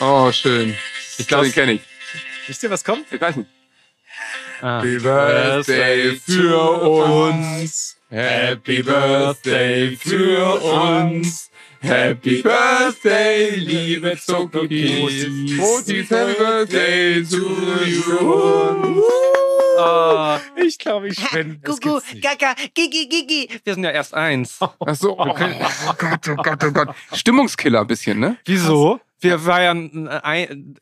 Oh, schön. Ich glaube, den kenne ich. Wisst ihr, was kommt? Ich weiß nicht. Ah. Happy Birthday für uns. Happy Birthday für uns. Happy Birthday, liebe Zuckis. Motis, Happy Birthday to you. Ah, ich glaube, ich bin. Gugu. Gaga, Gigi, Gigi. Wir sind ja erst eins. Ach so, oh, oh Gott, oh Gott, oh Gott. Stimmungskiller ein bisschen, ne? Wieso? Wir feiern ein,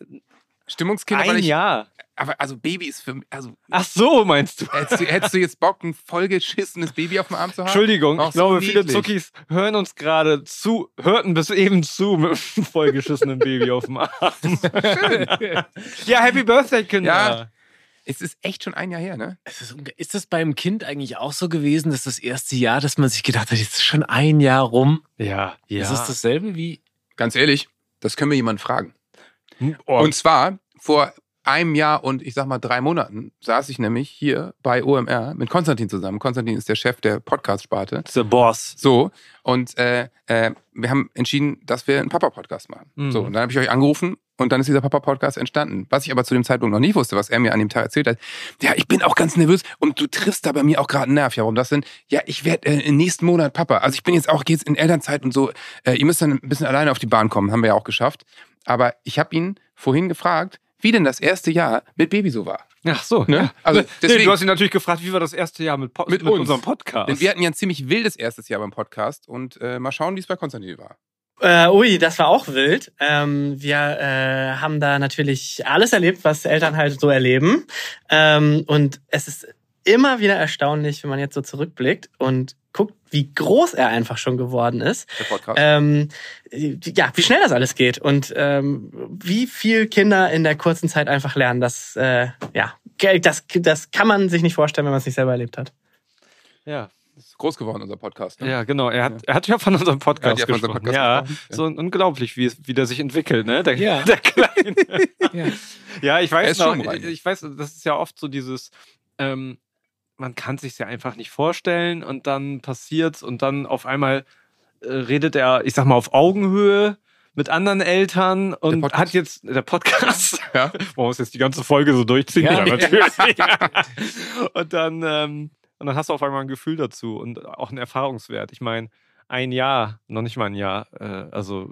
Stimmungskiller, weil ein ich. Jahr. Aber also Baby ist für mich. Also, Ach so, meinst du? hättest, du, hättest du jetzt Bock, ein vollgeschissenes Baby auf dem Arm zu haben? Entschuldigung, Auch ich glaube, so viele. Zuckis hören uns gerade zu, hörten bis eben zu mit einem vollgeschissenen Baby auf dem Arm. ja, Happy Birthday, Kinder. Ja. Es ist echt schon ein Jahr her, ne? Es ist, ist das beim Kind eigentlich auch so gewesen, dass das erste Jahr, dass man sich gedacht hat, jetzt ist schon ein Jahr rum? Ja, ja. Ist es dasselbe wie? Ganz ehrlich, das können wir jemanden fragen. Oh, Und zwar vor einem Jahr und ich sag mal drei Monaten saß ich nämlich hier bei OMR mit Konstantin zusammen. Konstantin ist der Chef der Podcast-Sparte. the Boss. So, und äh, äh, wir haben entschieden, dass wir einen Papa-Podcast machen. Mhm. So, und dann habe ich euch angerufen und dann ist dieser Papa-Podcast entstanden. Was ich aber zu dem Zeitpunkt noch nicht wusste, was er mir an dem Tag erzählt hat. Ja, ich bin auch ganz nervös und du triffst da bei mir auch gerade einen Nerv. Ja, warum das denn? Ja, ich werde äh, im nächsten Monat Papa. Also ich bin jetzt auch jetzt in Elternzeit und so. Äh, ihr müsst dann ein bisschen alleine auf die Bahn kommen. Haben wir ja auch geschafft. Aber ich habe ihn vorhin gefragt, wie denn das erste Jahr mit Baby so war. Ach so, Ne? ja. Also nee, deswegen- du hast ihn natürlich gefragt, wie war das erste Jahr mit, Po- Mit mit, uns. unserem Podcast? Denn wir hatten ja ein ziemlich wildes erstes Jahr beim Podcast und äh, mal schauen, wie es bei Konstantin war. Äh, ui, das war auch wild. Ähm, wir äh, haben da natürlich alles erlebt, was Eltern halt so erleben. Ähm, und es ist immer wieder erstaunlich, wenn man jetzt so zurückblickt und guckt, wie groß er einfach schon geworden ist. Der Podcast. Ähm, ja, wie schnell das alles geht und ähm, wie viel Kinder in der kurzen Zeit einfach lernen. Das, äh, ja, das, das kann man sich nicht vorstellen, wenn man es nicht selber erlebt hat. ja. ist groß geworden, unser Podcast. Ne? ja, genau. Er hat, er hat ja von unserem Podcast ja von gesprochen. unserem ja, Podcast gesprochen, ja. so unglaublich, wie, wie der sich entwickelt, ne? Der, Ja. der Kleine. Ja. Ja, ich Er weiß ist noch, schon rein. ich weiß, das ist ja oft so dieses, ähm, man kann sich ja einfach nicht vorstellen und dann passiert's und dann auf einmal äh, redet er, ich sag mal, auf Augenhöhe mit anderen Eltern und hat jetzt der Podcast. Ja. Man muss jetzt die ganze Folge so durchziehen. Ja. Ja, natürlich. und dann, ähm, und dann hast du auf einmal ein Gefühl dazu und auch einen Erfahrungswert. Ich meine, ein Jahr, noch nicht mal ein Jahr. Äh, also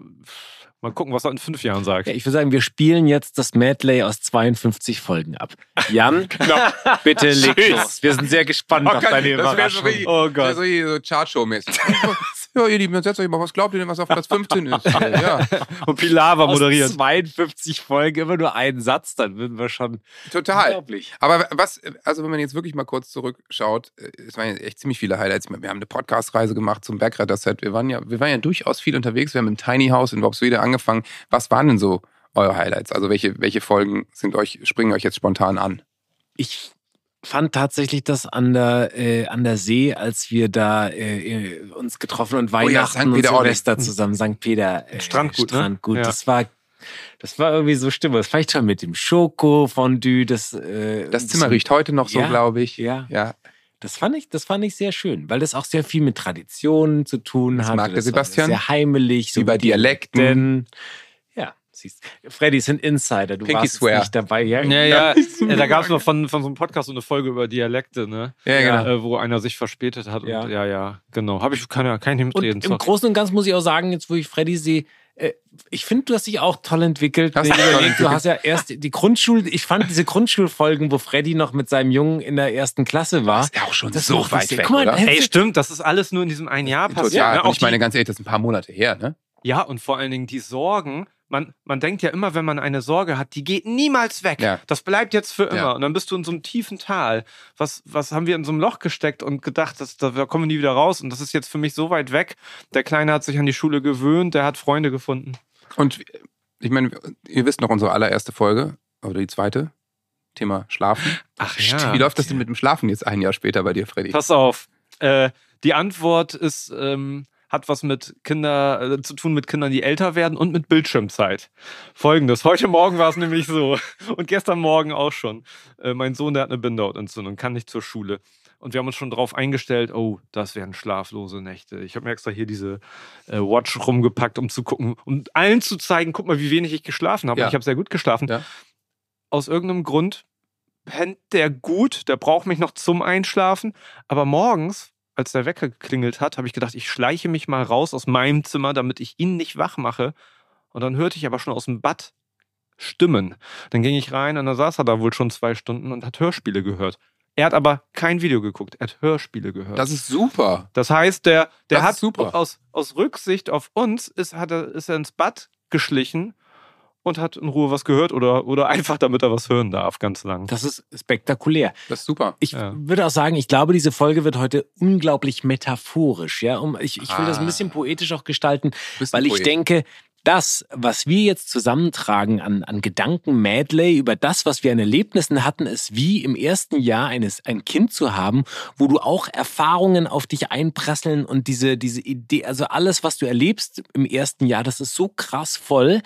mal gucken, was er in fünf Jahren sagt. Ja, ich würde sagen, wir spielen jetzt das Medley aus 52 Folgen ab. Jan, bitte leg los. Wir sind sehr gespannt auf deine das wäre so, Überraschung. Oh das wär Gott. so, so Chartshow-mäßig. ja, ihr Lieben, dann setzt euch mal, was glaubt ihr denn, was auf Platz 15 ist? ja, Und Pilawa Aus moderiert. 52 Folgen immer nur einen Satz, dann würden wir schon total. unglaublich. Aber was, also wenn man jetzt wirklich mal kurz zurückschaut, äh, es waren jetzt echt ziemlich viele Highlights. Wir haben eine Podcast-Reise gemacht zum Bergretter-Set. Wir waren ja, wir waren ja durchaus viel unterwegs. Wir haben im Tiny House in Worpswede angefangen. Was waren denn so eure Highlights? Also welche, welche Folgen sind euch, springen euch jetzt spontan an? Ich fand tatsächlich das an der, äh, an der See, als wir da äh, äh, uns getroffen und Oh ja, Weihnachten und. Silvester zusammen, St. Peter. Äh, Strandgut, ne? Strandgut. Ja. Das war das war irgendwie so Stimme. Das vielleicht schon mit dem Schoko-Fondue. Das, äh, Das Zimmer riecht heute noch so, Ja, glaube ich. Ja, Ja, das fand ich, das fand ich sehr schön, weil das auch sehr viel mit Traditionen zu tun Das hat. mag der Sebastian. Sehr heimelig, bei mit Dialekten. Ja, siehst Freddy ist ein Insider, du Pinky warst swear. nicht dabei. Ja, Ja, ja, ja da gab es noch von, von so einem Podcast so eine Folge über Dialekte, ne? ja, genau. Äh, wo einer sich verspätet hat. Ja. Und, ja, ja, genau. Habe ich keine, kein Und mitreden. im. Großen und Ganzen muss ich auch sagen, jetzt wo ich Freddy sehe, äh, ich finde, du hast dich auch toll entwickelt. Hast du ich toll überleg, du hast ja erst die Grundschul, ich fand diese Grundschulfolgen, wo Freddy noch mit seinem Jungen in der ersten Klasse war. ist ja auch schon Das so weit weg, Guck mal, oder? hey, Ey, stimmt, das ist alles nur in diesem einen Jahr passiert. Total. Ne? Und Auch ich meine, ganz ehrlich, das ist ein paar Monate her, ne? ja, und vor allen Dingen die Sorgen. Man, man denkt ja immer, wenn man eine Sorge hat, die geht niemals weg. Ja. Das bleibt jetzt für immer. Ja. Und dann bist du in so einem tiefen Tal. Was, was haben wir in so einem Loch gesteckt und gedacht, dass, da kommen wir nie wieder raus. Und das ist jetzt für mich so weit weg. Der Kleine hat sich an die Schule gewöhnt, der hat Freunde gefunden. Und ich meine, ihr wisst noch unsere allererste Folge oder die zweite. Thema Schlafen. Ach Wie läuft das denn mit dem Schlafen jetzt ein Jahr später bei dir, Freddy? Pass auf. Äh, die Antwort ist, ähm, hat was mit Kinder äh, zu tun mit Kindern, die älter werden und mit Bildschirmzeit. Folgendes: Heute Morgen war es nämlich so und gestern Morgen auch schon. Äh, mein Sohn, der hat eine Bindehautentzündung, kann nicht zur Schule. Und wir haben uns schon darauf eingestellt, oh, das werden schlaflose Nächte. Ich habe mir extra hier diese äh, Watch rumgepackt, um zu gucken, um allen zu zeigen, guck mal, wie wenig ich geschlafen habe. Ja. Ich habe sehr gut geschlafen. Ja. Aus irgendeinem Grund pennt der gut, der braucht mich noch zum Einschlafen. Aber morgens, als der Wecker geklingelt hat, habe ich gedacht, ich schleiche mich mal raus aus meinem Zimmer, damit ich ihn nicht wach mache. Und dann hörte ich aber schon aus dem Bad Stimmen. Dann ging ich rein und dann saß er da wohl schon zwei Stunden und hat Hörspiele gehört. Er hat aber kein Video geguckt, er hat Hörspiele gehört. Das ist super. Das heißt, der, der Das hat super. Aus, aus Rücksicht auf uns ist, hat er, ist er ins Bad geschlichen und hat in Ruhe was gehört oder, oder einfach, damit er was hören darf, ganz lang. Das ist spektakulär. Das ist super. Ich Ja. würde auch sagen, ich glaube, diese Folge wird heute unglaublich metaphorisch. Ja, um, ich, ich will das ein Ah. bisschen poetisch auch gestalten, weil ich Poet. denke, das, was wir jetzt zusammentragen an, an Gedanken-Medley über das, was wir an Erlebnissen hatten, ist wie im ersten Jahr eines, ein Kind zu haben, wo du auch Erfahrungen auf dich einprasseln und diese, diese Idee, also alles, was du erlebst im ersten Jahr, das ist so krass voll.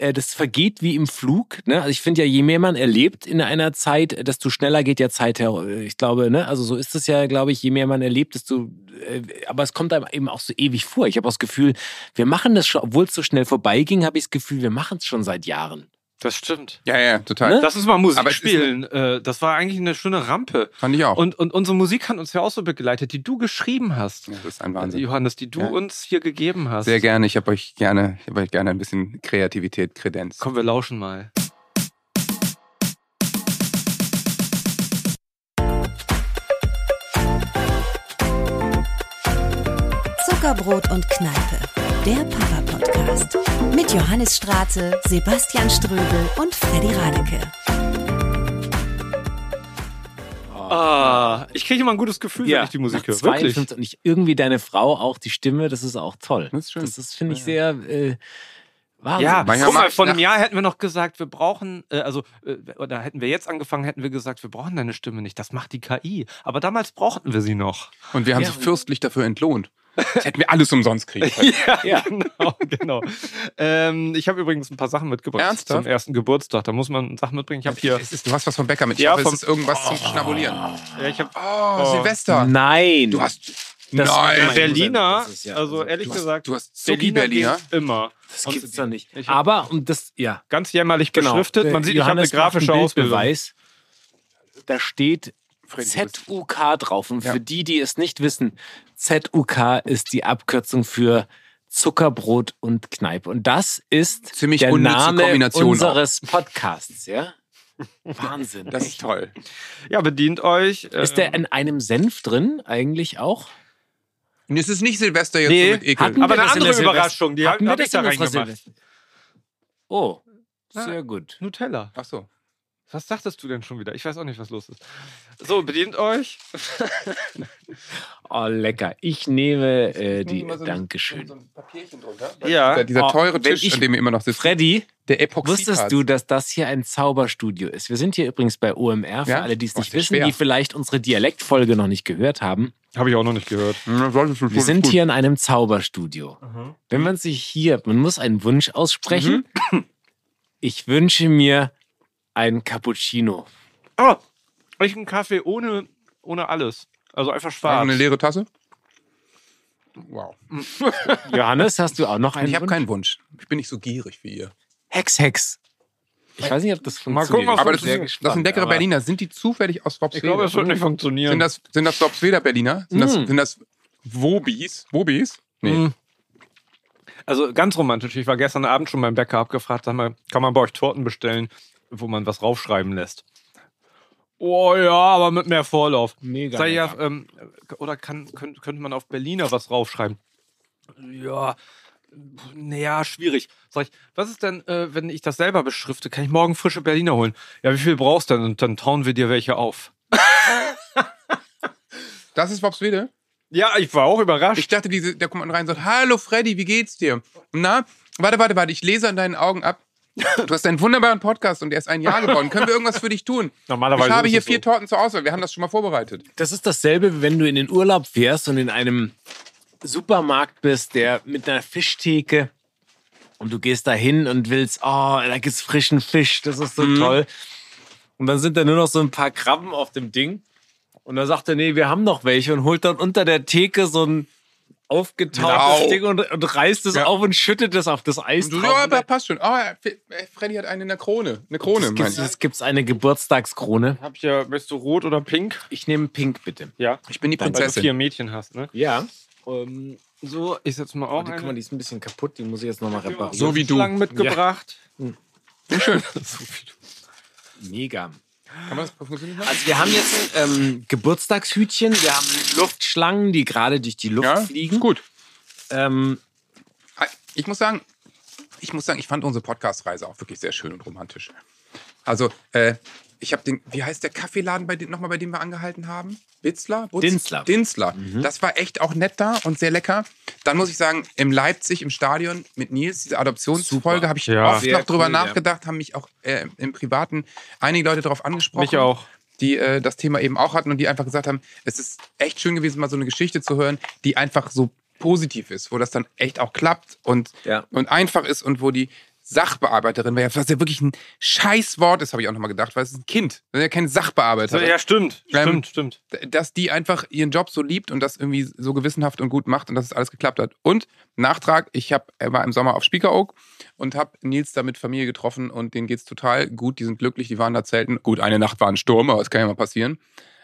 Äh, Das vergeht wie im Flug. Ne? Also ich finde ja, je mehr man erlebt in einer Zeit, desto schneller geht ja Zeit her. Ich glaube, ne? also so ist es ja, glaube ich, je mehr man erlebt, desto. Äh, aber es kommt einem eben auch so ewig vor. Ich habe auch das Gefühl, wir machen das schon, obwohl es so schnell vorbeiging, habe ich das Gefühl, wir machen es schon seit Jahren. Das stimmt. Ja, ja, total. Ne? Das ist mal Musik Aber spielen. Äh, das war eigentlich eine schöne Rampe. Fand ich auch. Und, und unsere Musik hat uns ja auch so begleitet, die du geschrieben hast. ja, das ist ein Wahnsinn. Johannes, die du Ja. uns hier gegeben hast. Sehr gerne. Ich habe euch gerne, ich habe euch gerne ein bisschen Kreativität, Kredenz. Komm, wir lauschen mal. Zuckerbrot und Kneipe, der Papa-Podcast. Mit Johannes Straße, Sebastian Ströbel und Freddy Radeke. Ah, ich kriege immer ein gutes Gefühl, wenn ich die Musik höre. Wirklich. 52 und ich, irgendwie deine Frau auch die Stimme, das ist auch toll. Das ist schön. Das ist, finde ich, sehr äh, Wahnsinn. Ja, Manchmal guck mal, vor einem Jahr hätten wir noch gesagt, wir brauchen, äh, also, äh, oder hätten wir jetzt angefangen, hätten wir gesagt, wir brauchen deine Stimme nicht. Das macht die KI. Aber damals brauchten wir sie noch. Und wir haben Ja. sie fürstlich dafür entlohnt. Das hätten wir alles umsonst kriegen können. Ja, Ja. genau, genau. Ähm, ich habe übrigens ein paar Sachen mitgebracht Ernsthaft? zum ersten Geburtstag. Da muss man Sachen mitbringen. Ich habe hier, Es ist, du hast was vom Bäcker mit. Ich Ja, hoffe, vom- es ist irgendwas zum Schnabulieren. ja, ich habe Oh, Oh. Silvester. Nein. Du hast. Das- nein. Berliner. Das ist ja- also also, ehrlich du hast- gesagt, du hast Zucki Berliner Berliner. geht immer. das gibt's doch nicht. Ich hab- Aber, und das, ja. Ganz jämmerlich Genau. beschriftet. Man sieht, ich habe eine Johannes grafische einen Ausbildung. Bildbeweis. Da steht ZUK drauf. Und Ja. für die, die es nicht wissen, ZUK ist die Abkürzung für Zuckerbrot und Kneipe. Und das ist Ziemlich der Name Kombination auch. unseres Podcasts, ja? Wahnsinn. Das ist toll. Ja, bedient euch. Ist der ähm, in einem Senf drin eigentlich auch? Und es ist nicht Silvester jetzt Nee, so mit Ekel. hatten aber wir eine andere Überraschung, die Hatten wir habe ich da reingemacht. Oh, sehr gut. Nutella. Ach so. Was sagtest du denn schon wieder? Ich weiß auch nicht, was los ist. So, bedient euch. Oh, lecker. Ich nehme äh, die. So ein- Dankeschön. so ein Papierchen drunter. Ja. Dieser, Oh, teure Tisch, ich- an dem wir immer noch sitzen. Freddy, Der Epoxidharz. wusstest du, dass das hier ein Zauberstudio ist? Wir sind hier übrigens bei OMR, für Ja? alle, die es Oh, nicht das wissen, schwer. die vielleicht unsere Dialektfolge noch nicht gehört haben. Habe ich auch noch nicht gehört. Du Wir sind hier in einem Zauberstudio. Wenn man sich hier, man muss einen Wunsch aussprechen. Mhm. Ich wünsche mir ein Cappuccino. Oh, ich einen Kaffee ohne, ohne alles. Also einfach War schwarz. eine leere Tasse? Wow. Johannes, hast du auch noch einen Ich habe keinen Wunsch. Ich bin nicht so gierig wie ihr. Hex, Hex. Ich weiß nicht, ob das Mal funktioniert. gucken, was Aber das das, ist, das sind leckere Berliner. Sind die zufällig aus ich Worpswede? glaube, es wird nicht funktionieren. Sind das, sind das Worpsweder Berliner? Sind, das, Mm. sind das Wobis? Wobis? Nee. Mm. Also ganz romantisch. Ich war gestern Abend schon beim Bäcker abgefragt, sag mal, kann man bei euch Torten bestellen, wo man was raufschreiben lässt? Oh ja, aber mit mehr Vorlauf. Mega. Ich ja, ähm, oder kann, könnte, könnte man auf Berliner was raufschreiben? Ja, naja, schwierig. Sag ich, was ist denn, äh, wenn ich das selber beschrifte? Kann ich morgen frische Berliner holen? Ja, wie viel brauchst du denn? Und dann tauen wir dir welche auf. Das ist Worpswede? Ja, ich war auch überrascht. Ich dachte, diese, der kommt rein und sagt, hallo Freddy, wie geht's dir? Na, warte, warte, warte, ich lese an deinen Augen ab. Du hast einen wunderbaren Podcast und er ist ein Jahr geworden. Können wir irgendwas für dich tun? Normalerweise ich habe hier es vier so. Torten zur Auswahl. Wir haben das schon mal vorbereitet. Das ist dasselbe, wie wenn du in den Urlaub fährst und in einem Supermarkt bist, der mit einer Fischtheke und du gehst da hin und willst, oh, da gibt's frischen Fisch, das ist so Mhm. toll. Und dann sind da nur noch so ein paar Krabben auf dem Ding. Und dann sagt er, nee, wir haben noch welche und holt dann unter der Theke so ein aufgetauchtes Genau. Ding und, und reißt es Ja. auf und schüttet es auf das Eis Und du, drauf. ja, aber passt schon. Oh, ja, Freddy hat eine in der Krone. Eine Krone, es mein gibt, ich. es gibt's eine Geburtstagskrone. Hab ich ja, möchtest du rot oder pink? Ich nehme Pink, bitte. Ja. Ich bin die Weil du Prinzessin. vier Mädchen hast, ne? Ja. Ähm, So, ich setze mal auch die, guck mal, eine. die ist ein bisschen kaputt, die muss ich jetzt nochmal reparieren. So wie du. Schlangen mitgebracht. Schön. Mega. Kann man das lassen? Also wir haben jetzt ähm, Geburtstagshütchen, wir haben Luftschlangen, die gerade durch die Luft Ja, fliegen. ist gut. Ähm, Ich muss sagen, ich muss sagen, ich fand unsere Podcast-Reise auch wirklich sehr schön und romantisch. Also, äh, ich habe den, wie heißt der Kaffeeladen bei dem, nochmal, bei dem wir angehalten haben? Bitzler? Butz? Dinzler. Dinzler. Das war echt auch nett da und sehr lecker. Dann muss ich sagen, im Leipzig im Stadion mit Nils, diese Adoptionsfolge, habe ich Ja. oft Sehr noch drüber cool, ja. nachgedacht, haben mich auch äh, im Privaten einige Leute darauf angesprochen Mich auch. die äh, das Thema eben auch hatten und die einfach gesagt haben, es ist echt schön gewesen, mal so eine Geschichte zu hören, die einfach so positiv ist, wo das dann echt auch klappt und, Ja. und einfach ist und wo die Sachbearbeiterin, was ja wirklich ein Scheißwort ist, habe ich auch nochmal gedacht, weil es ist ein Kind, das ist ja kein Sachbearbeiter. Ja, stimmt. Ähm, Stimmt, stimmt. Dass die einfach ihren Job so liebt und das irgendwie so gewissenhaft und gut macht und dass es alles geklappt hat. Und Nachtrag, ich hab, war im Sommer auf Spiekeroog und habe Nils da mit Familie getroffen und denen geht's total gut, die sind glücklich, die waren da zelten. Gut, eine Nacht war ein Sturm, aber das kann ja mal passieren.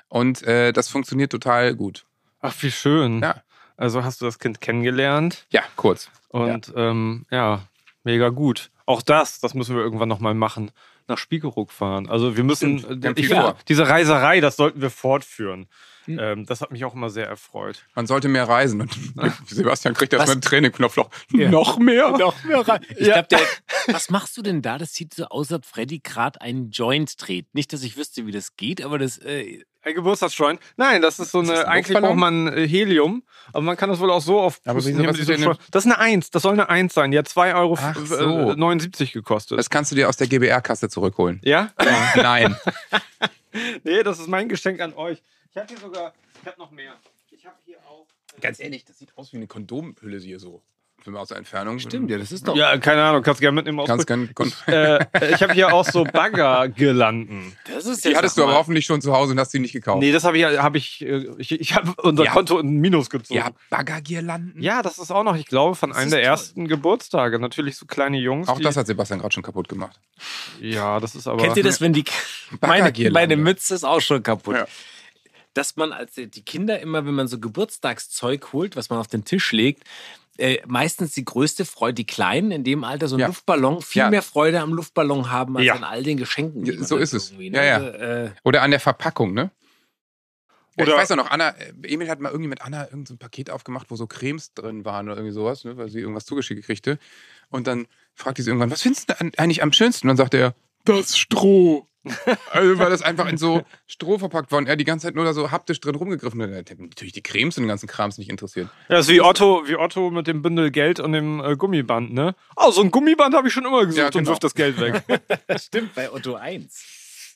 Und äh, das funktioniert total gut. Ach, wie schön. Ja. Also hast du das Kind kennengelernt Ja, kurz. und ja, ähm, ja mega gut. Auch das, das müssen wir irgendwann nochmal machen. Nach Spiekeroog fahren. Also wir müssen, Stimmt, ich, diese Reiserei, das sollten wir fortführen. Hm. Ähm, das hat mich auch immer sehr erfreut. Man sollte mehr reisen. Und Sebastian kriegt das Was? mit dem Training-Knopfloch. Ja. Noch mehr? noch mehr rein. Ich Ja. glaub, der, was machst du denn da? Das sieht so aus, als Freddy gerade einen Joint dreht. Nicht, dass ich wüsste, wie das geht, aber das. Äh, Ein Geburtstagsjoint? Nein, das ist so eine, das ein eigentlich braucht man äh, Helium, aber man kann das wohl auch so auf Aber nehmen, was ist denn- Das ist eine Eins, das soll eine Eins sein. Die hat 2,79 Euro so. äh, 79 gekostet. Das kannst du dir aus der GBR-Kasse zurückholen. ja? Nein. nee, das ist mein Geschenk an euch. Ich habe hier sogar, ich habe noch mehr. Ich habe hier auch. Ganz ehrlich, das sieht aus wie eine Kondomhülle hier so. Für aus der Entfernung. ja, das ist doch. Ja, keine Ahnung, kannst gerne mitnehmen. aus- Ganz gern. äh, ich habe hier auch so Baggergirlanden. Das ist Die hattest du aber hoffentlich schon zu Hause und hast sie nicht gekauft. Nee, das habe ich, hab ich, äh, ich, ich habe unser Ja. Konto in Minus gezogen. Ja, Baggergirlanden? Ja, das ist auch noch, ich glaube, von einem ist der toll. ersten Geburtstage. Natürlich so kleine Jungs. Auch die, das hat Sebastian gerade schon kaputt gemacht. Ja, das ist aber. Kennt ihr das, wenn die. Meine, meine Mütze ist auch schon kaputt. Ja. Dass man als die Kinder immer, wenn man so Geburtstagszeug holt, was man auf den Tisch legt, äh, meistens die größte Freude, die Kleinen in dem Alter, so ein Ja. Luftballon, viel Ja. mehr Freude am Luftballon haben als Ja. an all den Geschenken. die so ist es. irgendwie, Ja, ja. Also, äh, Oder an der Verpackung, ne? Ja, ich Oder- weiß auch noch, Anna, äh, Emil hat mal irgendwie mit Anna irgendein so ein Paket aufgemacht, wo so Cremes drin waren oder irgendwie sowas, ne, weil sie irgendwas zugeschickt kriegte. Und dann fragte sie irgendwann, was findest du eigentlich am schönsten? Und dann sagte er, das Stroh. also war das einfach in so Stroh verpackt worden. Er die ganze Zeit nur da so haptisch drin rumgegriffen. Und er hat natürlich die Cremes und den ganzen Krams nicht interessiert. Ja, das ist wie Otto, wie Otto mit dem Bündel Geld und dem äh, Gummiband, ne? Oh, so ein Gummiband habe ich schon immer gesucht Ja, und genau. wirft das Geld weg. stimmt, bei Otto 1.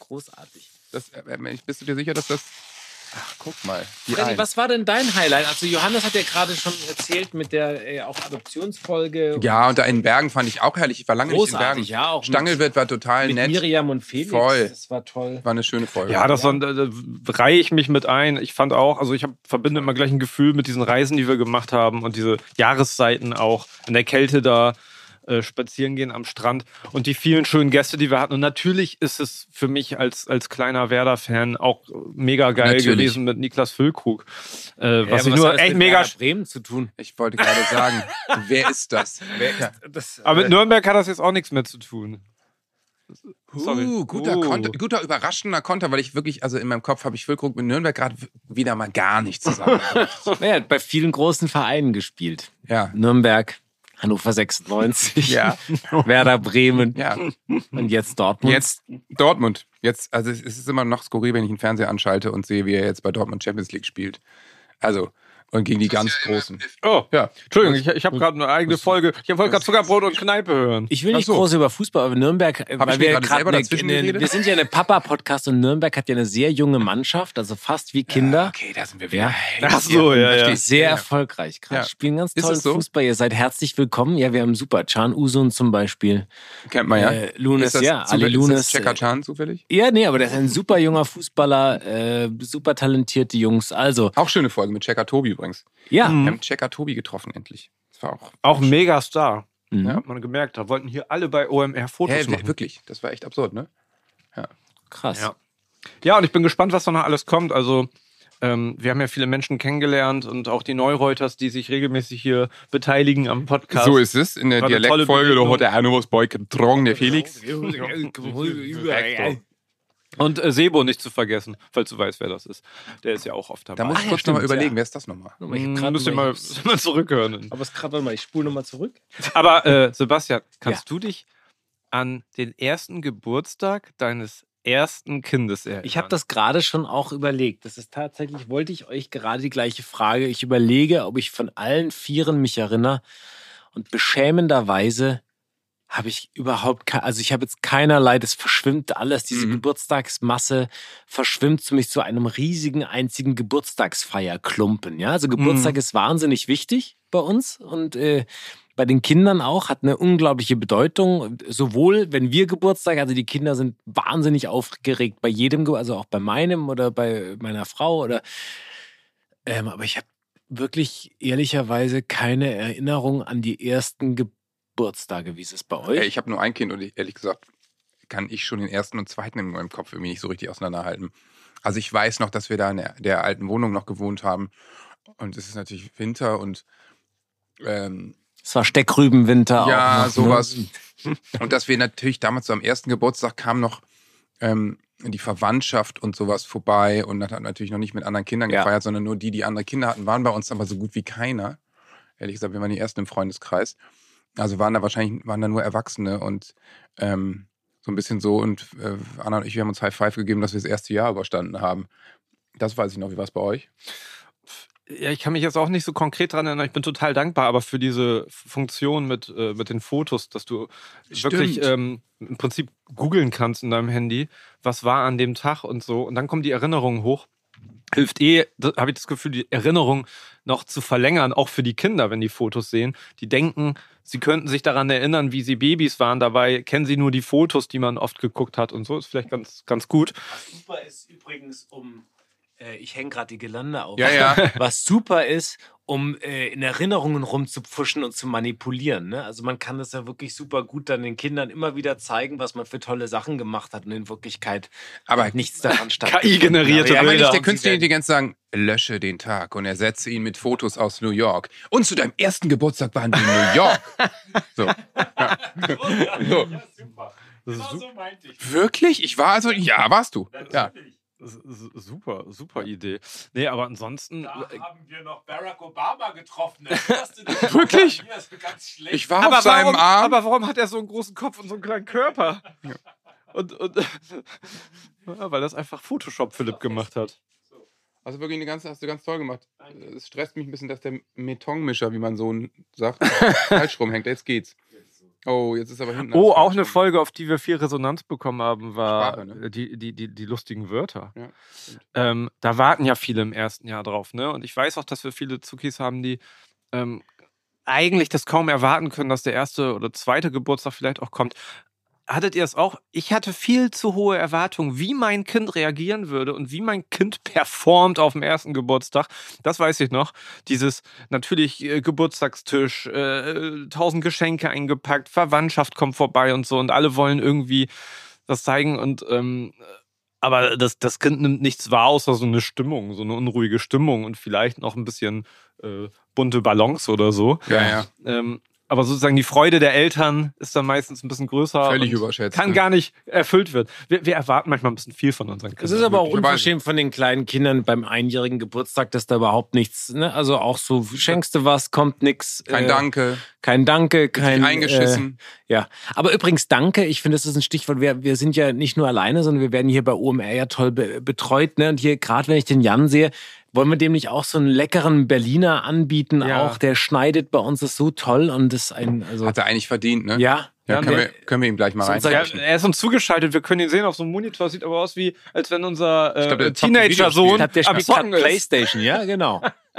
Großartig. Das, äh, äh, bist du dir sicher, dass das. Ach, guck mal. Freddy, was war denn dein Highlight? Also Johannes hat ja gerade schon erzählt mit der äh, auch Adoptionsfolge. Ja, und da in Bergen fand ich auch herrlich. Ich war lange Großartig, nicht in ja, auch Bergen. Stangelwirt war total mit nett. Miriam und Felix. Voll. Das war toll. War eine schöne Folge. ja, das war, da, da reihe ich mich mit ein. Ich fand auch, also ich hab, verbinde immer gleich ein Gefühl mit diesen Reisen, die wir gemacht haben und diese Jahreszeiten auch in der Kälte da äh, spazieren gehen am Strand und die vielen schönen Gäste, die wir hatten. Und natürlich ist es für mich als, als kleiner Werder-Fan auch mega geil Natürlich. gewesen mit Niklas Füllkrug. Äh, Ja, was ich nur echt mega. Bremen zu tun. Ich wollte gerade sagen, wer ist das? Wer, ja. Das, Aber mit Nürnberg hat das jetzt auch nichts mehr zu tun. Sorry. Uh, guter, Uh. Konter, guter überraschender Konter, weil ich wirklich, also in meinem Kopf habe ich Füllkrug mit Nürnberg gerade wieder mal gar nicht zusammen. er hat bei vielen großen Vereinen gespielt. ja. Nürnberg, Hannover 96, Ja. Werder Bremen Ja. und jetzt Dortmund. Jetzt Dortmund. Jetzt, also es ist immer noch skurril, wenn ich den Fernseher anschalte und sehe, wie er jetzt bei Dortmund Champions League spielt. Also, Und gegen die ganz Großen. Oh, Ja. Entschuldigung, ich, ich habe gerade eine eigene Folge. Ich wollte gerade Zuckerbrot und Kneipe hören. Ich will nicht so. groß über Fußball, aber Nürnberg, äh, Hab weil wir gerade eine, eine, geredet? wir sind ja eine Papa-Podcast und Nürnberg hat ja eine sehr junge Mannschaft, also fast wie Kinder. Okay, da sind wir Ja. Ach so, ja, ja. Sehr Ja. erfolgreich gerade. Ja. Spielen ganz tollen so? Fußball. Ihr seid herzlich willkommen. Ja, wir haben super. Can Usun zum Beispiel. Kennt man ja. Äh, Lunes, ist das ja, zufällig- Ali Lunes, Ist Checker Chan zufällig? Ja, nee, aber der ist ein super junger Fußballer, äh, super talentierte Jungs. Also, Auch schöne Folge mit Checker Tobi übrigens. ja. Mhm. Wir haben Checker Tobi getroffen endlich. Das war auch. Auch ein Megastar. Mhm. Ja. Hat man gemerkt. Da wollten hier alle bei OMR Fotos Hä, machen. wirklich, das war echt absurd, ne? Krass. Ja. Ja, und ich bin gespannt, was da noch alles kommt. Also, ähm, wir haben ja viele Menschen kennengelernt und auch die Neureuters, die sich regelmäßig hier beteiligen am Podcast. So ist es. In der Dialektfolge, da hat der was Boy getrunken, der Felix. Und äh, Sebo nicht zu vergessen, falls du weißt, wer das ist. Der ist ja auch oft dabei. Da muss Ah, ich ja, kurz nochmal stimmt, überlegen, ja. wer ist das nochmal? Ich hab Hm, müsst ihr mal- mal, müsst zurückhören. Aber es gerade, mal, ich spule nochmal zurück. Aber äh, Sebastian, kannst du dich an den ersten Geburtstag deines ersten Kindes erinnern? Ich habe das gerade schon auch überlegt. Das ist tatsächlich, wollte ich euch gerade die gleiche Frage. Ich überlege, ob ich von allen Vieren mich erinnere. Und beschämenderweise habe ich überhaupt kein, also ich habe jetzt keinerlei, das verschwimmt alles, diese Mhm. Geburtstagsmasse verschwimmt zu mich zu einem riesigen einzigen Geburtstagsfeierklumpen. Ja, also Geburtstag ist wahnsinnig wichtig bei uns und äh, bei den Kindern auch, hat eine unglaubliche Bedeutung. Sowohl, wenn wir Geburtstag, also die Kinder sind wahnsinnig aufgeregt bei jedem, also auch bei meinem oder bei meiner Frau oder, ähm, aber ich habe wirklich ehrlicherweise keine Erinnerung an die ersten Geburtstage. Wie ist es bei euch? Ey, ich habe nur ein Kind und ich, ehrlich gesagt kann ich schon den ersten und zweiten in meinem Kopf irgendwie nicht so richtig auseinanderhalten. Also ich weiß noch, dass wir da in der, der alten Wohnung noch gewohnt haben und es ist natürlich Winter und ähm, es war Steckrübenwinter ja, auch. noch, sowas. Ne? Und dass wir natürlich damals so am ersten Geburtstag kam noch ähm, die Verwandtschaft und sowas vorbei und das hat natürlich noch nicht mit anderen Kindern Ja. gefeiert, sondern nur die, die andere Kinder hatten, waren bei uns aber so gut wie keiner. Ehrlich gesagt, wir waren die ersten im Freundeskreis. Also waren da wahrscheinlich waren da nur Erwachsene und ähm, so ein bisschen so und äh, Anna und ich, wir haben uns High Five gegeben, dass wir das erste Jahr überstanden haben. Das weiß ich noch. Wie war es bei euch? Ja, ich kann mich jetzt auch nicht so konkret dran erinnern. Ich bin total dankbar, aber für diese Funktion mit, äh, mit den Fotos, dass du wirklich Stimmt. ähm, im Prinzip googeln kannst in deinem Handy, was war an dem Tag und so. Und dann kommen die Erinnerungen hoch. Hilft eh, habe ich das Gefühl, die Erinnerung noch zu verlängern, auch für die Kinder, wenn die Fotos sehen. Die denken, sie könnten sich daran erinnern, wie sie Babys waren. Dabei kennen sie nur die Fotos, die man oft geguckt hat und so. Ist vielleicht ganz, ganz gut. Was super ist übrigens, um, äh, ich hänge gerade die Gelande auf. Ja, ja. Was super ist, um äh, in Erinnerungen rumzupfuschen und zu manipulieren. Ne? Also man kann das ja wirklich super gut dann den Kindern immer wieder zeigen, was man für tolle Sachen gemacht hat und in Wirklichkeit Aber halt nichts daran stattfindet. KI-generierte Ja, aber nicht Bilder. der künstliche Intelligenz sagen, lösche den Tag und ersetze ihn mit Fotos aus New York. Und zu deinem ersten Geburtstag waren wir in New York. So. Ja. so. Das ist su- Wirklich? Ich war also, ja, warst du. Ja. Super, super Idee. Nee, aber ansonsten. äh, haben wir noch Barack Obama getroffen. Wirklich? Hier ist ganz schlecht. Ich war aber, auf seinem warum, Arm. aber warum hat er so einen großen Kopf und so einen kleinen Körper? Und, und ja, weil das einfach Photoshop Philipp gemacht hat. Also wirklich eine ganze, hast du ganz toll gemacht. Es stresst mich ein bisschen, dass der Betonmischer, wie man so sagt, falsch rumhängt. Jetzt geht's. Oh, jetzt ist aber hinten. Oh, auch eine. Folge, auf die wir viel Resonanz bekommen haben, war Sprache, ne? die, die, die, die lustigen Wörter. Ja. Ähm, da warten ja viele im ersten Jahr drauf, ne? Und ich weiß auch, dass wir viele Zuckis haben, die ähm, eigentlich das kaum erwarten können, dass der erste oder zweite Geburtstag vielleicht auch kommt. Hattet ihr es auch? Ich hatte viel zu hohe Erwartungen, wie mein Kind reagieren würde und wie mein Kind performt auf dem ersten Geburtstag. Das weiß ich noch. Dieses natürlich äh, Geburtstagstisch, äh, tausend Geschenke eingepackt, Verwandtschaft kommt vorbei und so und alle wollen irgendwie das zeigen und ähm, aber das, das Kind nimmt nichts wahr, außer so eine Stimmung, so eine unruhige Stimmung und vielleicht noch ein bisschen äh, bunte Ballons oder so. Ja, ja. Ähm, aber sozusagen die Freude der Eltern ist dann meistens ein bisschen größer. Völlig überschätzt. Kann ne? gar nicht erfüllt werden. Wir, wir erwarten manchmal ein bisschen viel von unseren Kindern. Es ist aber auch unverschämt von den kleinen Kindern beim einjährigen Geburtstag, dass da überhaupt nichts, ne? Also auch so, schenkst du was, kommt nix. Kein äh, Danke. Kein Danke, kein. eingeschissen. Äh, ja. Aber übrigens, danke. Ich finde, das ist ein Stichwort. Wir, wir sind ja nicht nur alleine, sondern wir werden hier bei OMR ja toll be betreut. Ne? Und hier, gerade wenn ich den Jan sehe, Wollen wir dem nicht auch so einen leckeren Berliner anbieten? Ja. Auch der schneidet bei uns das so toll und ist ein, also Hat er eigentlich verdient, ne? ja, Ja, Ja, können, wir, können wir ihm gleich mal rein. Ja, er ist uns zugeschaltet, wir können ihn sehen auf so einem Monitor. Sieht aber aus wie, als wenn unser äh, Teenager-Sohn ich glaube, der am spielt Zocken ist. Playstation, ja, genau.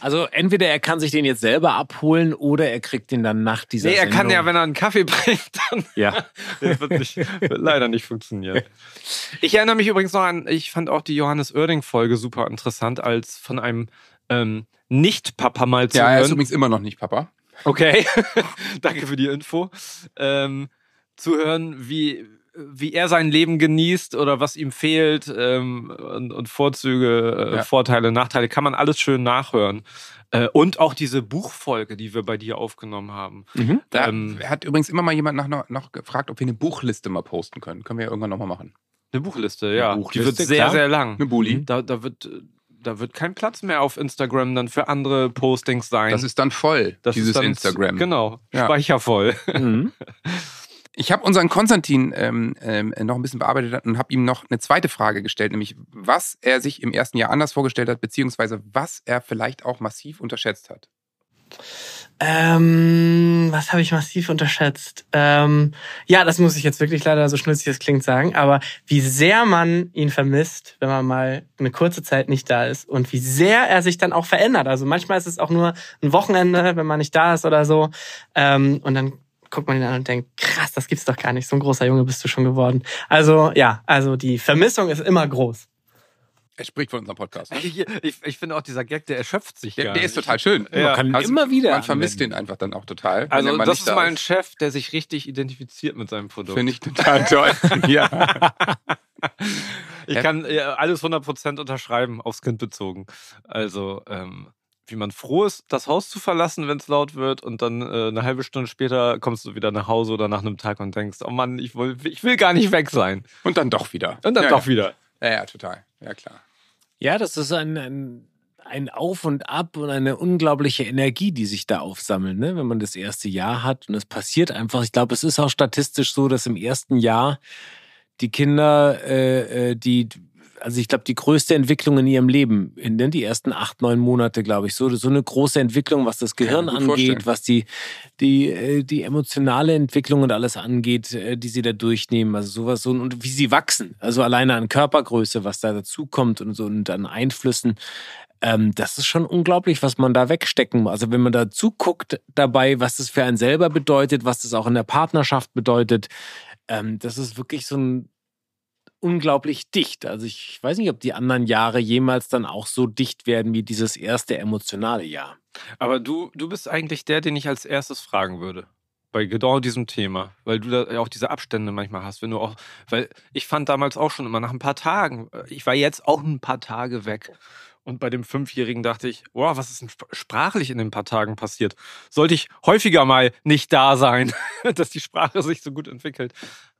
Also entweder er kann sich den jetzt selber abholen oder er kriegt den dann nach dieser Nee, er kann Sendung. ja, wenn er einen Kaffee bringt, dann Ja. das wird, nicht, wird leider nicht funktionieren. Ich erinnere mich übrigens noch an, ich fand auch die Johannes Oerding-Folge super interessant, als von einem ähm, Nicht-Papa mal zu Ja, er ist hören. übrigens immer noch nicht Papa. Okay, danke für die Info. Ähm, zu hören, wie, wie er sein Leben genießt oder was ihm fehlt ähm, und, und Vorzüge, äh, Ja. Vorteile, Nachteile, kann man alles schön nachhören. Äh, und auch diese Buchfolge, die wir bei dir aufgenommen haben. Da Ähm, hat übrigens immer mal jemand nach, noch, gefragt, ob wir eine Buchliste mal posten können. Können wir ja irgendwann nochmal machen. Eine Buchliste, ja. Buchliste, die wird sehr, klar. sehr lang. Eine Bulli. Da, da, wird, da wird kein Platz mehr auf Instagram dann für andere Postings sein. Das ist dann voll, Das dieses ist dann, Instagram. Genau, Ja. speichervoll. Mhm. Ich habe unseren Konstantin ähm, ähm, noch ein bisschen bearbeitet und habe ihm noch eine zweite Frage gestellt, nämlich was er sich im ersten Jahr anders vorgestellt hat, beziehungsweise was er vielleicht auch massiv unterschätzt hat. Ähm, was habe ich massiv unterschätzt? Ähm, ja, das muss ich jetzt wirklich leider so schnulzig es klingt sagen, aber wie sehr man ihn vermisst, wenn man mal eine kurze Zeit nicht da ist und wie sehr er sich dann auch verändert. Also manchmal ist es auch nur ein Wochenende, wenn man nicht da ist oder so. Ähm, und dann guckt man ihn an und denkt, krass, das gibt's doch gar nicht. So ein großer Junge bist du schon geworden. Also ja, also die Vermissung ist immer groß. Er spricht von unserem Podcast. Ne? Ich, ich, ich finde auch dieser Gag, der erschöpft sich Der, gar der ist nicht. total schön. Ja. Man kann ihn Also, immer wieder Man vermisst anwenden. den einfach dann auch total. Also das nicht ist da mal ein Chef, der sich richtig identifiziert mit seinem Produkt. Finde ich total toll. ja. Ich kann äh, alles 100% unterschreiben, aufs Kind bezogen. Also, ähm, wie man froh ist, das Haus zu verlassen, wenn es laut wird und dann äh, eine halbe Stunde später kommst du wieder nach Hause oder nach einem Tag und denkst, oh Mann, ich will, ich will gar nicht weg sein. Und dann doch wieder. Und dann ja, doch ja. wieder. Ja, ja, total. Ja, klar. Ja, das ist ein, ein, ein Auf und Ab und eine unglaubliche Energie, die sich da aufsammelt, ne? wenn man das erste Jahr hat. Und es passiert einfach. Ich glaube, es ist auch statistisch so, dass im ersten Jahr die Kinder, äh, äh, die, also ich glaube, die größte Entwicklung in ihrem Leben, in den die ersten acht, neun Monate, glaube ich, so, so eine große Entwicklung, was das Gehirn angeht, vorstellen. was die, die, äh, die emotionale Entwicklung und alles angeht, äh, die sie da durchnehmen, also sowas so und wie sie wachsen, also alleine an Körpergröße, was da dazukommt und so und an Einflüssen. Ähm, das ist schon unglaublich, was man da wegstecken muss. Also wenn man da zuguckt dabei, was das für einen selber bedeutet, was das auch in der Partnerschaft bedeutet, ähm, das ist wirklich so ein unglaublich dicht. Also ich weiß nicht, ob die anderen Jahre jemals dann auch so dicht werden wie dieses erste emotionale Jahr. Aber du, du bist eigentlich der, den ich als erstes fragen würde. Bei genau diesem Thema. Weil du da auch diese Abstände manchmal hast. Wenn du auch, weil ich fand damals auch schon immer nach ein paar Tagen, ich war jetzt auch ein paar Tage weg. Und bei dem Fünfjährigen dachte ich, wow, was ist denn sp- sprachlich in den paar Tagen passiert? Sollte ich häufiger mal nicht da sein, dass die Sprache sich so gut entwickelt.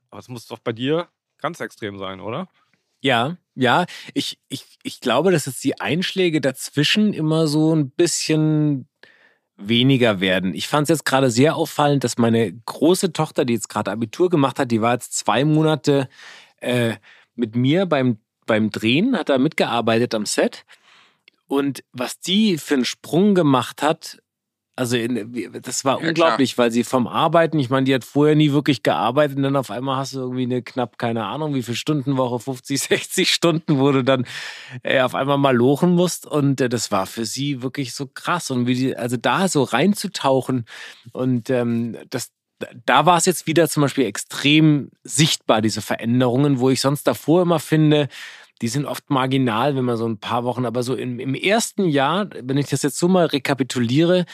Aber es muss doch bei dir ganz extrem sein, oder? Ja, ja, ich, ich, ich glaube, dass jetzt die Einschläge dazwischen immer so ein bisschen weniger werden. Ich fand es jetzt gerade sehr auffallend, dass meine große Tochter, die jetzt gerade Abitur gemacht hat, die war jetzt zwei Monate äh, mit mir beim, beim Drehen, hat da mitgearbeitet am Set. Und was die für einen Sprung gemacht hat, also in, das war Ja, unglaublich, weil sie vom Arbeiten, ich meine, die hat vorher nie wirklich gearbeitet und dann auf einmal hast du irgendwie eine knapp, keine Ahnung, wie viel Stundenwoche, 50, 60 Stunden, wo du dann äh, auf einmal mal lochen musst. Und äh, das war für sie wirklich so krass. Und wie die, also da so reinzutauchen und ähm, das, da war es jetzt wieder zum Beispiel extrem sichtbar, diese Veränderungen, wo ich sonst davor immer finde, die sind oft marginal, wenn man so ein paar Wochen, aber so im, im ersten Jahr, wenn ich das jetzt so mal rekapituliere,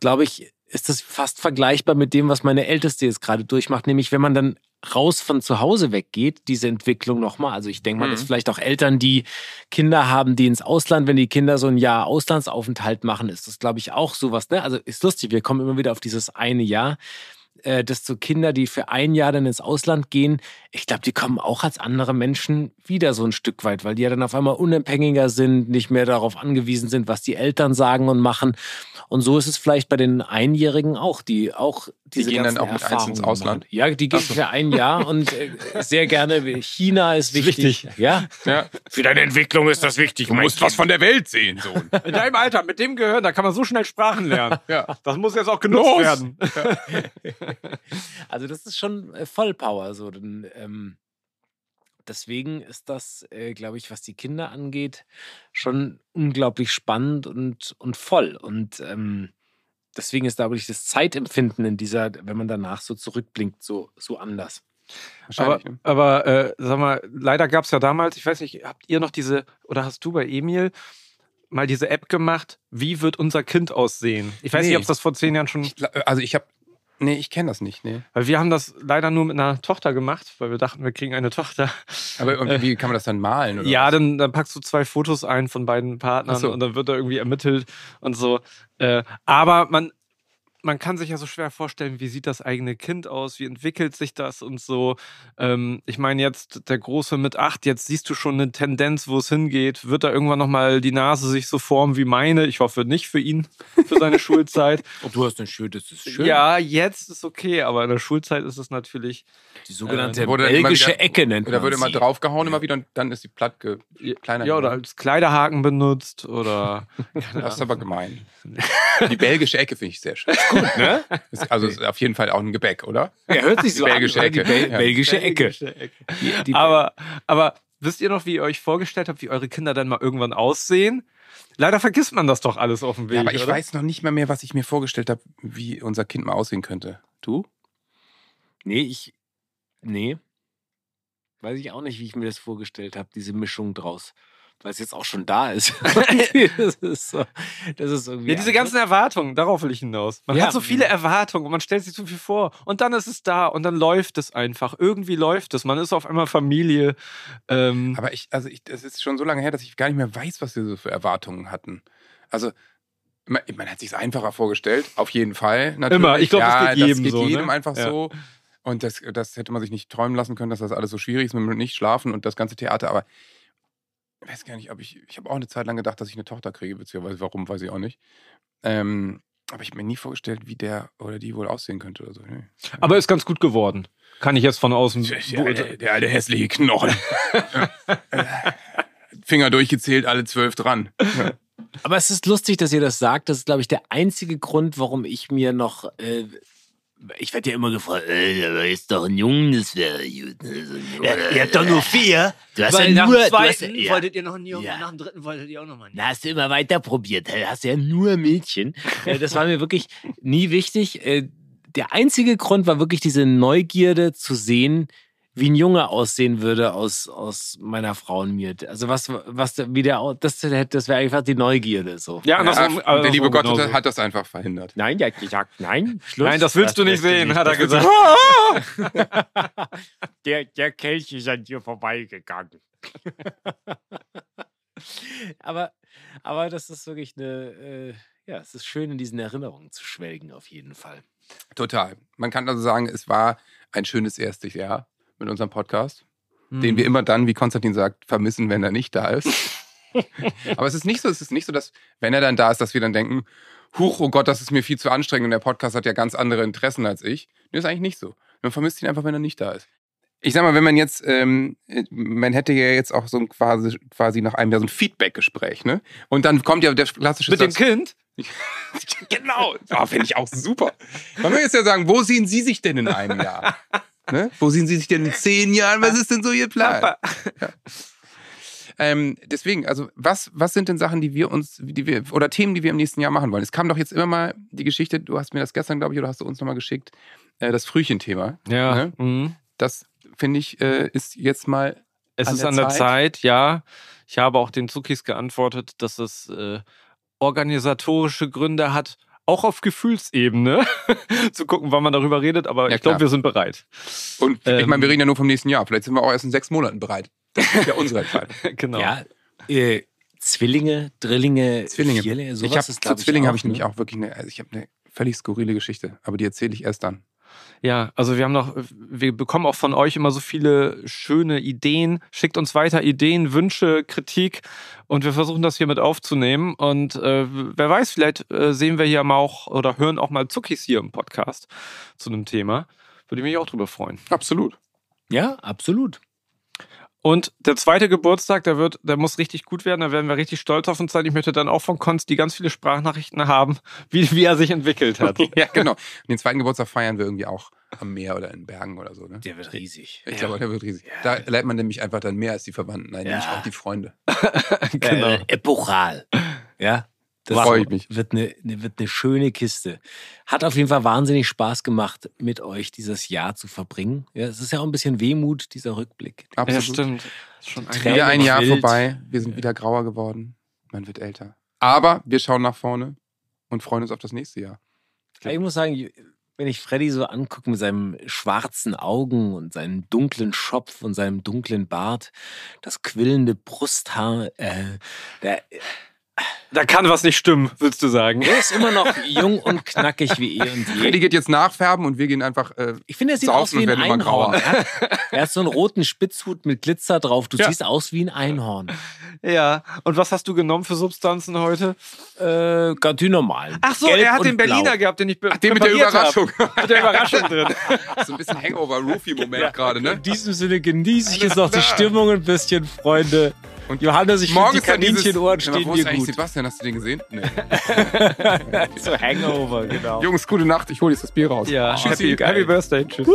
glaube ich, ist das fast vergleichbar mit dem, was meine Älteste jetzt gerade durchmacht, nämlich wenn man dann raus von zu Hause weggeht, diese Entwicklung nochmal. Also ich denke mal, Mhm. dass vielleicht auch Eltern, die Kinder haben, die ins Ausland, wenn die Kinder so ein Jahr Auslandsaufenthalt machen, ist das, glaube ich, auch sowas. Ne? Also ist lustig, wir kommen immer wieder auf dieses eine Jahr äh, dass so Kinder, die für ein Jahr dann ins Ausland gehen, ich glaube, die kommen auch als andere Menschen wieder so ein Stück weit, weil die ja dann auf einmal unabhängiger sind, nicht mehr darauf angewiesen sind, was die Eltern sagen und machen. Und so ist es vielleicht bei den Einjährigen auch, die auch diese gehen dann auch mit eins ins Ausland? machen. Ja, die gehen für ein Jahr und äh, sehr gerne. China ist wichtig. Ja, Ja. für deine Entwicklung ist das wichtig. Du musst was von der Welt sehen, Sohn. In deinem Alter, mit dem Gehirn, da kann man so schnell Sprachen lernen. Ja. Das muss jetzt auch genutzt Los! werden. Also das ist schon äh, Vollpower. So. Denn, ähm, deswegen ist das, äh, glaube ich, was die Kinder angeht, schon unglaublich spannend und, und voll. Und ähm, deswegen ist, glaube ich, das Zeitempfinden in dieser, wenn man danach so zurückblinkt, so, so anders. Aber, Wahrscheinlich. ne? aber äh, sag mal, leider gab es ja damals, ich weiß nicht, habt ihr noch diese, oder hast du bei Emil mal diese App gemacht, wie wird unser Kind aussehen? Ich weiß Nee. nicht, ob es das vor zehn Jahren schon Ich Also ich habe, nee, ich kenne das nicht, nee. Weil wir haben das leider nur mit einer Tochter gemacht, weil wir dachten, wir kriegen eine Tochter. Aber irgendwie, wie kann man das dann malen? Oder ja, dann, dann packst du zwei Fotos ein von beiden Partnern so. und dann wird da irgendwie ermittelt und so. Äh, aber man, man kann sich ja so schwer vorstellen, wie sieht das eigene Kind aus, wie entwickelt sich das und so. Ähm, ich meine, jetzt der Große mit acht, jetzt siehst du schon eine Tendenz, wo es hingeht. Wird da irgendwann nochmal die Nase sich so formen wie meine? Ich hoffe nicht für ihn, für seine Schulzeit. Und du hast ein schön, das ist schön. Ja, jetzt ist okay, aber in der Schulzeit ist es natürlich Die sogenannte Äh, belgische wieder- Ecke nennt Oder man wird immer draufgehauen immer wieder und dann ist die platt kleiner. Ja, oder als Kleiderhaken benutzt oder. Das ist aber gemein. Die belgische Ecke finde ich sehr schön. Ne? Ist, also ist auf jeden Fall auch ein Gebäck, oder? Ja, hört sich so Belgische an. oder? Die Ecke. Bel Ja. belgische Ecke. Die, die aber, aber wisst ihr noch, wie ihr euch vorgestellt habt, wie eure Kinder dann mal irgendwann aussehen? Leider vergisst man das doch alles auf dem Weg. Ja, aber ich oder? weiß noch nicht mal mehr, was ich mir vorgestellt habe, wie unser Kind mal aussehen könnte. Du? Nee, ich. Nee. Weiß ich auch nicht, wie ich mir das vorgestellt habe, diese Mischung draus. Weil es jetzt auch schon da ist. das, ist so, das ist irgendwie. Ja, diese ganzen Erwartungen, darauf will ich hinaus. Man Ja. hat so viele Erwartungen und man stellt sich zu viel vor. Und dann ist es da und dann läuft es einfach. Irgendwie läuft es. Man ist auf einmal Familie. Ähm, Aber ich, also ich, das ist schon so lange her, dass ich gar nicht mehr weiß, was wir so für Erwartungen hatten. Also, man, man hat sich einfacher vorgestellt, auf jeden Fall. Natürlich. Immer. Ich glaub, das ja, geht jedem das geht so, ne? jedem einfach Ja. so. Und das, das hätte man sich nicht träumen lassen können, dass das alles so schwierig ist mit nicht schlafen und das ganze Theater. Aber weiß gar nicht, ob ich, ich habe auch eine Zeit lang gedacht, dass ich eine Tochter kriege, beziehungsweise warum, weiß ich auch nicht. Ähm, aber ich habe mir nie vorgestellt, wie der oder die wohl aussehen könnte oder so. Nee. aber ist ganz gut geworden. Kann ich jetzt von außen. Der alte, der alte hässliche Knochen. Finger durchgezählt, alle zwölf dran. Aber es ist lustig, dass ihr das sagt. Das ist, glaube ich, der einzige Grund, warum ich mir noch. Äh, ich werde ja immer gefragt, äh, aber ist doch ein Junge, das wäre gut. ne? Ja, ihr habt doch nur vier. Du hast Weil ja nach nur. dem Du hast, zweiten ja, wolltet ihr noch einen Jungen, Ja. nach dem dritten wolltet ihr auch noch mal einen Da hast du immer weiter probiert. Da hast du ja nur Mädchen. Äh, Das war mir wirklich nie wichtig. Äh, Der einzige Grund war wirklich diese Neugierde zu sehen, wie ein Junge aussehen würde aus, aus meiner Frau und mir. Also was, was wie der, das, das wäre einfach die Neugierde so. Ja, Ja, andersrum, der andersrum liebe Gott genauso. hat das einfach verhindert. Nein, der hat gesagt, nein, Schluss. Nein, das willst du nicht sehen, hat er Das gesagt. der, der Kelch ist an dir vorbeigegangen. aber, aber das ist wirklich eine, äh, ja, es ist schön, in diesen Erinnerungen zu schwelgen, auf jeden Fall. Total. Man kann also sagen, es war ein schönes erstes Jahr mit unserem Podcast, Hm. den wir immer dann, wie Konstantin sagt, vermissen, wenn er nicht da ist. Aber es ist nicht so, es ist nicht so, dass, wenn er dann da ist, dass wir dann denken, huch, oh Gott, das ist mir viel zu anstrengend und der Podcast hat ja ganz andere Interessen als ich. Nee, ist eigentlich nicht so. Man vermisst ihn einfach, wenn er nicht da ist. Ich sag mal, wenn man jetzt, ähm, man hätte ja jetzt auch so ein quasi, quasi nach einem Jahr so ein Feedback-Gespräch, ne? Und dann kommt ja der klassische Mit dem Satz, Kind? genau. Oh, Finde ich auch super. Man will jetzt ja sagen, wo sehen Sie sich denn in einem Jahr? Ne? Wo sehen Sie sich denn in zehn Jahren? Was ist denn so Ihr Plan? Ja. Ähm, deswegen, also was, was sind denn Sachen, die wir uns, die wir, oder Themen, die wir im nächsten Jahr machen wollen? Es kam doch jetzt immer mal die Geschichte, du hast mir das gestern, glaube ich, oder hast du uns nochmal geschickt, äh, das Frühchen-Thema. Ja. Ne? Mhm. Das, finde ich, äh, ist jetzt mal Es An ist der an der Zeit? Zeit, ja. Ich habe auch den Zuckis geantwortet, dass es äh, organisatorische Gründe hat, auch auf Gefühlsebene zu gucken, wann man darüber redet, aber Ja, ich glaube, wir sind bereit. Und ich Ähm. meine, wir reden ja nur vom nächsten Jahr. Vielleicht sind wir auch erst in sechs Monaten bereit. Das ist ja unsere Entscheidung. genau. Ja, äh, Zwillinge, Drillinge, Zwillinge. Vierlinge, sowas ich habe ist, zu glaub Zwillingen habe ich ne? nämlich auch wirklich eine, also ich habe eine völlig skurrile Geschichte, aber die erzähle ich erst dann. Ja, also wir haben noch, wir bekommen auch von euch immer so viele schöne Ideen. Schickt uns weiter Ideen, Wünsche, Kritik und wir versuchen das hier mit aufzunehmen. Und äh, wer weiß, vielleicht äh, sehen wir hier mal auch oder hören auch mal Zuckis hier im Podcast zu einem Thema. Würde ich mich auch drüber freuen. Absolut. Ja, absolut. Und der zweite Geburtstag, der wird, der muss richtig gut werden, da werden wir richtig stolz auf uns sein. Ich möchte dann auch von Konsti ganz viele Sprachnachrichten haben, wie, wie er sich entwickelt hat. Ja, genau. Und den zweiten Geburtstag feiern wir irgendwie auch am Meer oder in Bergen oder so. Ne? Der wird riesig. Ich glaube, der wird riesig. Da lernt man nämlich einfach dann mehr als die Verwandten, nein, nämlich auch die Freunde. genau. Äh, epochal. Ja. Das Freu ich mich. Wird eine, eine, wird eine schöne Kiste. Hat auf jeden Fall wahnsinnig Spaß gemacht, mit euch dieses Jahr zu verbringen. Ja, es ist ja auch ein bisschen Wehmut, dieser Rückblick. Ja, Absolut. stimmt. Ist Schon ein Tränen Wieder ein Jahr wild. vorbei. Wir sind wieder grauer geworden. Man wird älter. Aber wir schauen nach vorne und freuen uns auf das nächste Jahr. Ja, Ich muss sagen, wenn ich Freddy so angucke mit seinen schwarzen Augen und seinem dunklen Schopf und seinem dunklen Bart, das quillende Brusthaar, äh, der, Da kann was nicht stimmen, willst du sagen. er ist immer noch jung und knackig wie eh und Freddy je. geht jetzt nachfärben und wir gehen einfach. Äh, Ich finde, er sieht aus wie ein Einhorn. grauer. Er hat, er hat so einen roten Spitzhut mit Glitzer drauf. Du Ja. siehst aus wie ein Einhorn. Ja. Und was hast du genommen für Substanzen heute? Äh, ganz die normalen. Ach so, Gelb er hat den Berliner blau. gehabt, den ich ach, den mit der. Überraschung. Mit der Überraschung drin. so ein bisschen Hangover-Roofie-Moment gerade, ne? In diesem Sinne genieße ich jetzt noch die Stimmung ein bisschen, Freunde. Und Johannes, ich finde, die Morgens dieses- Kaninchenohren aber stehen Wo dir ist eigentlich gut. Sebastian? Hast du den gesehen? Nee. So Hangover, genau. Jungs, gute Nacht. Ich hole jetzt das Bier raus. Ja, Tschüssi. happy, happy Birthday. Tschüss.